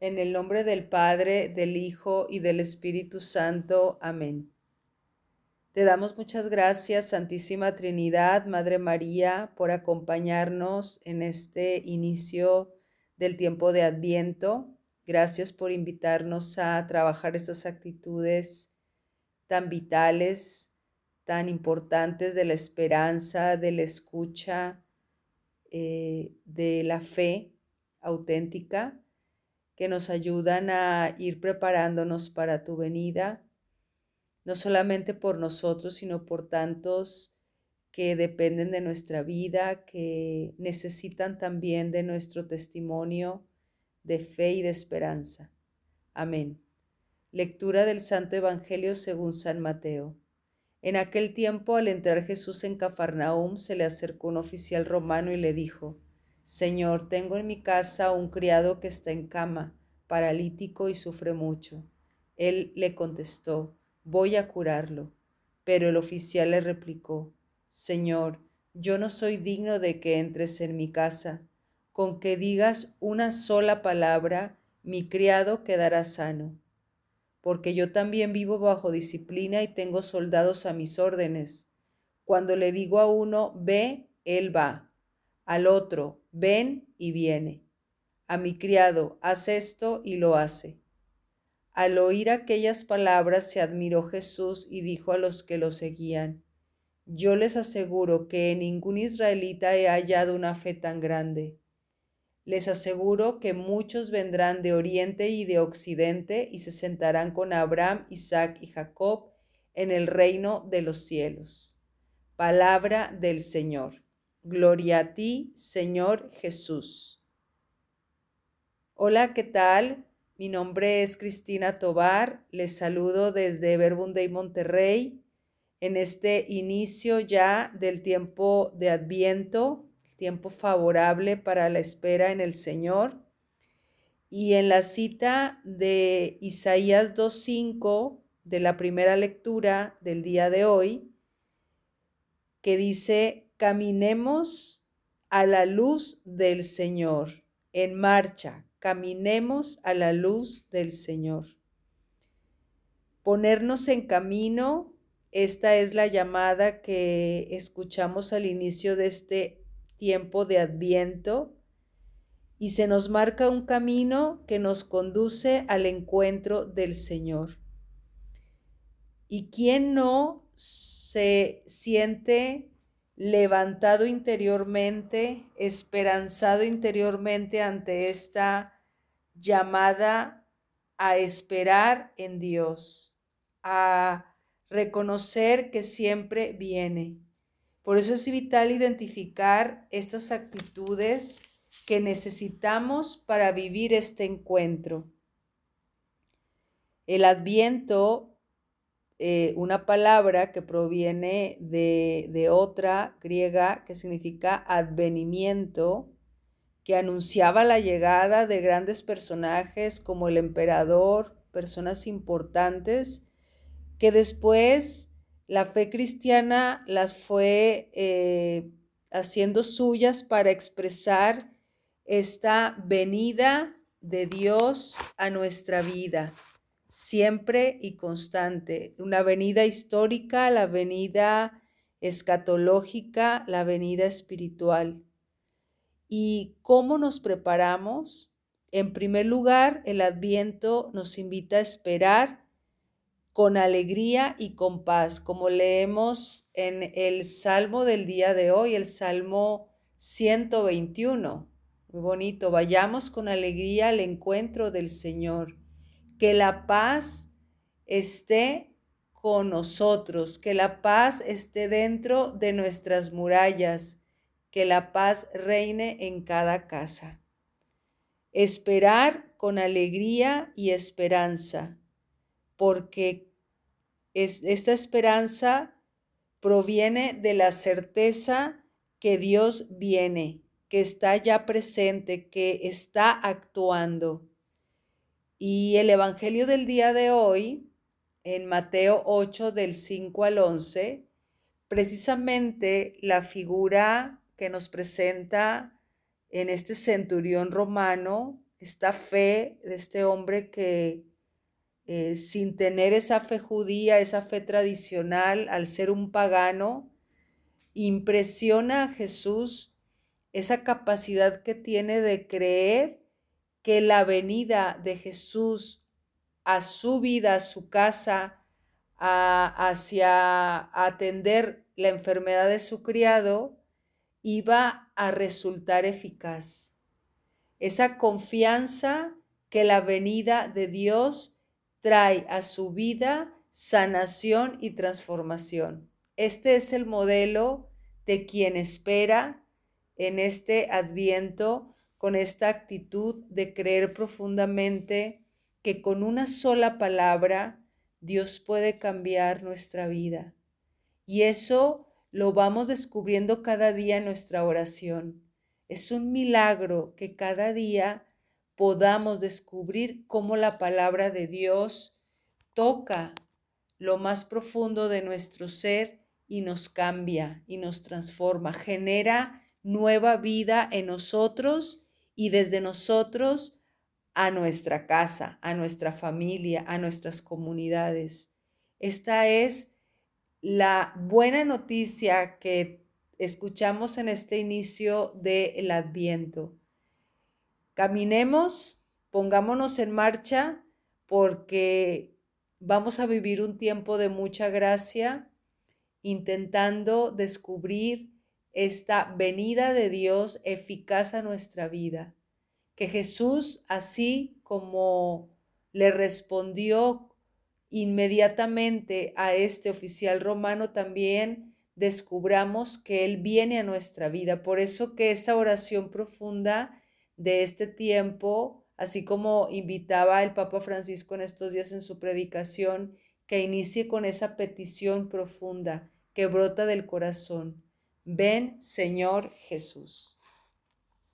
En el nombre del Padre, del Hijo y del Espíritu Santo. Amén. Te damos muchas gracias, Santísima Trinidad, Madre María, por acompañarnos en este inicio del tiempo de Adviento. Gracias por invitarnos a trabajar estas actitudes tan vitales, tan importantes de la esperanza, de la escucha, eh, de la fe auténtica que nos ayudan a ir preparándonos para tu venida, no solamente por nosotros, sino por tantos que dependen de nuestra vida, que necesitan también de nuestro testimonio de fe y de esperanza. Amén. Lectura del Santo Evangelio según San Mateo. En aquel tiempo, al entrar Jesús en Cafarnaúm, se le acercó un oficial romano y le dijo, Señor, tengo en mi casa un criado que está en cama, paralítico y sufre mucho. Él le contestó, voy a curarlo. Pero el oficial le replicó, Señor, yo no soy digno de que entres en mi casa. Con que digas una sola palabra, mi criado quedará sano. Porque yo también vivo bajo disciplina y tengo soldados a mis órdenes. Cuando le digo a uno, ve, él va al otro, ven y viene. A mi criado, haz esto y lo hace. Al oír aquellas palabras se admiró Jesús y dijo a los que lo seguían, Yo les aseguro que en ningún israelita he hallado una fe tan grande. Les aseguro que muchos vendrán de oriente y de occidente y se sentarán con Abraham, Isaac y Jacob en el reino de los cielos. Palabra del Señor. Gloria a ti, Señor Jesús. Hola, ¿qué tal? Mi nombre es Cristina Tobar. Les saludo desde Verbunday, Monterrey, en este inicio ya del tiempo de Adviento, tiempo favorable para la espera en el Señor. Y en la cita de Isaías 2.5 de la primera lectura del día de hoy, que dice, Caminemos a la luz del Señor, en marcha, caminemos a la luz del Señor. Ponernos en camino, esta es la llamada que escuchamos al inicio de este tiempo de adviento y se nos marca un camino que nos conduce al encuentro del Señor. ¿Y quién no se siente levantado interiormente, esperanzado interiormente ante esta llamada a esperar en Dios, a reconocer que siempre viene. Por eso es vital identificar estas actitudes que necesitamos para vivir este encuentro. El adviento eh, una palabra que proviene de, de otra griega que significa advenimiento, que anunciaba la llegada de grandes personajes como el emperador, personas importantes, que después la fe cristiana las fue eh, haciendo suyas para expresar esta venida de Dios a nuestra vida siempre y constante. Una venida histórica, la venida escatológica, la venida espiritual. ¿Y cómo nos preparamos? En primer lugar, el adviento nos invita a esperar con alegría y con paz, como leemos en el Salmo del día de hoy, el Salmo 121. Muy bonito, vayamos con alegría al encuentro del Señor que la paz esté con nosotros, que la paz esté dentro de nuestras murallas, que la paz reine en cada casa. Esperar con alegría y esperanza, porque esta esperanza proviene de la certeza que Dios viene, que está ya presente, que está actuando. Y el Evangelio del día de hoy, en Mateo 8 del 5 al 11, precisamente la figura que nos presenta en este centurión romano esta fe de este hombre que eh, sin tener esa fe judía, esa fe tradicional, al ser un pagano, impresiona a Jesús esa capacidad que tiene de creer que la venida de Jesús a su vida, a su casa, hacia atender la enfermedad de su criado, iba a resultar eficaz. Esa confianza que la venida de Dios trae a su vida sanación y transformación. Este es el modelo de quien espera en este adviento con esta actitud de creer profundamente que con una sola palabra Dios puede cambiar nuestra vida. Y eso lo vamos descubriendo cada día en nuestra oración. Es un milagro que cada día podamos descubrir cómo la palabra de Dios toca lo más profundo de nuestro ser y nos cambia y nos transforma, genera nueva vida en nosotros y desde nosotros a nuestra casa, a nuestra familia, a nuestras comunidades. Esta es la buena noticia que escuchamos en este inicio del Adviento. Caminemos, pongámonos en marcha porque vamos a vivir un tiempo de mucha gracia intentando descubrir esta venida de Dios eficaz a nuestra vida. Que Jesús, así como le respondió inmediatamente a este oficial romano, también descubramos que Él viene a nuestra vida. Por eso que esa oración profunda de este tiempo, así como invitaba el Papa Francisco en estos días en su predicación, que inicie con esa petición profunda que brota del corazón. Ven, Señor Jesús.